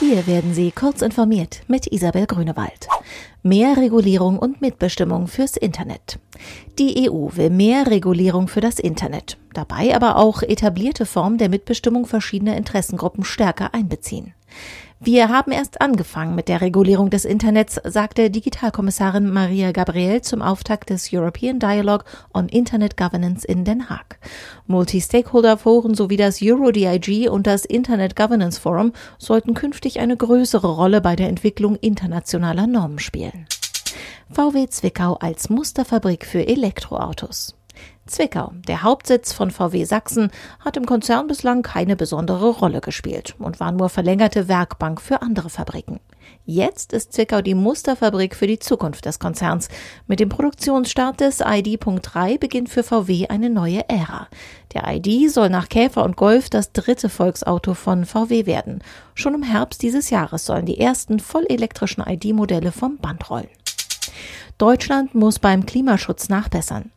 Hier werden Sie kurz informiert mit Isabel Grünewald. Mehr Regulierung und Mitbestimmung fürs Internet. Die EU will mehr Regulierung für das Internet, dabei aber auch etablierte Formen der Mitbestimmung verschiedener Interessengruppen stärker einbeziehen. Wir haben erst angefangen mit der Regulierung des Internets, sagte Digitalkommissarin Maria Gabriel zum Auftakt des European Dialogue on Internet Governance in Den Haag. Multi-Stakeholder-Foren sowie das Euro-DIG und das Internet Governance Forum sollten künftig eine größere Rolle bei der Entwicklung internationaler Normen spielen. VW Zwickau als Musterfabrik für Elektroautos. Zwickau, der Hauptsitz von VW Sachsen, hat im Konzern bislang keine besondere Rolle gespielt und war nur verlängerte Werkbank für andere Fabriken. Jetzt ist Zwickau die Musterfabrik für die Zukunft des Konzerns. Mit dem Produktionsstart des ID.3 beginnt für VW eine neue Ära. Der ID soll nach Käfer und Golf das dritte Volksauto von VW werden. Schon im Herbst dieses Jahres sollen die ersten vollelektrischen ID-Modelle vom Band rollen. Deutschland muss beim Klimaschutz nachbessern.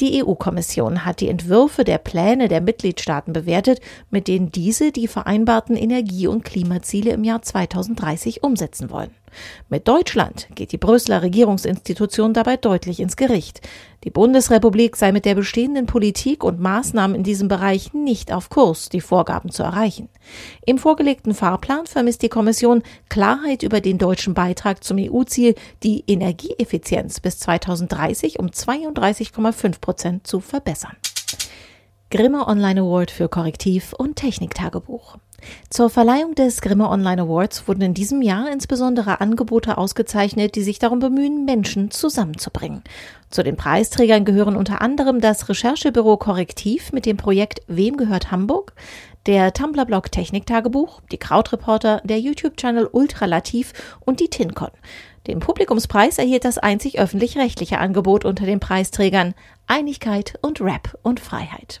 Die EU-Kommission hat die Entwürfe der Pläne der Mitgliedstaaten bewertet, mit denen diese die vereinbarten Energie- und Klimaziele im Jahr 2030 umsetzen wollen. Mit Deutschland geht die Brüsseler Regierungsinstitution dabei deutlich ins Gericht. Die Bundesrepublik sei mit der bestehenden Politik und Maßnahmen in diesem Bereich nicht auf Kurs, die Vorgaben zu erreichen. Im vorgelegten Fahrplan vermisst die Kommission Klarheit über den deutschen Beitrag zum EU-Ziel, die Energieeffizienz bis 2030 um 32,5 Prozent zu verbessern. Grimme Online Award für Korrektiv und Techniktagebuch. Zur Verleihung des Grimme Online Awards wurden in diesem Jahr insbesondere Angebote ausgezeichnet, die sich darum bemühen, Menschen zusammenzubringen. Zu den Preisträgern gehören unter anderem das Recherchebüro Korrektiv mit dem Projekt Wem gehört Hamburg, der Tumblr-Blog Techniktagebuch, die Krautreporter, der YouTube-Channel Ultralativ und die TinCon. Den Publikumspreis erhielt das einzig öffentlich-rechtliche Angebot unter den Preisträgern Einigkeit und Rap und Freiheit.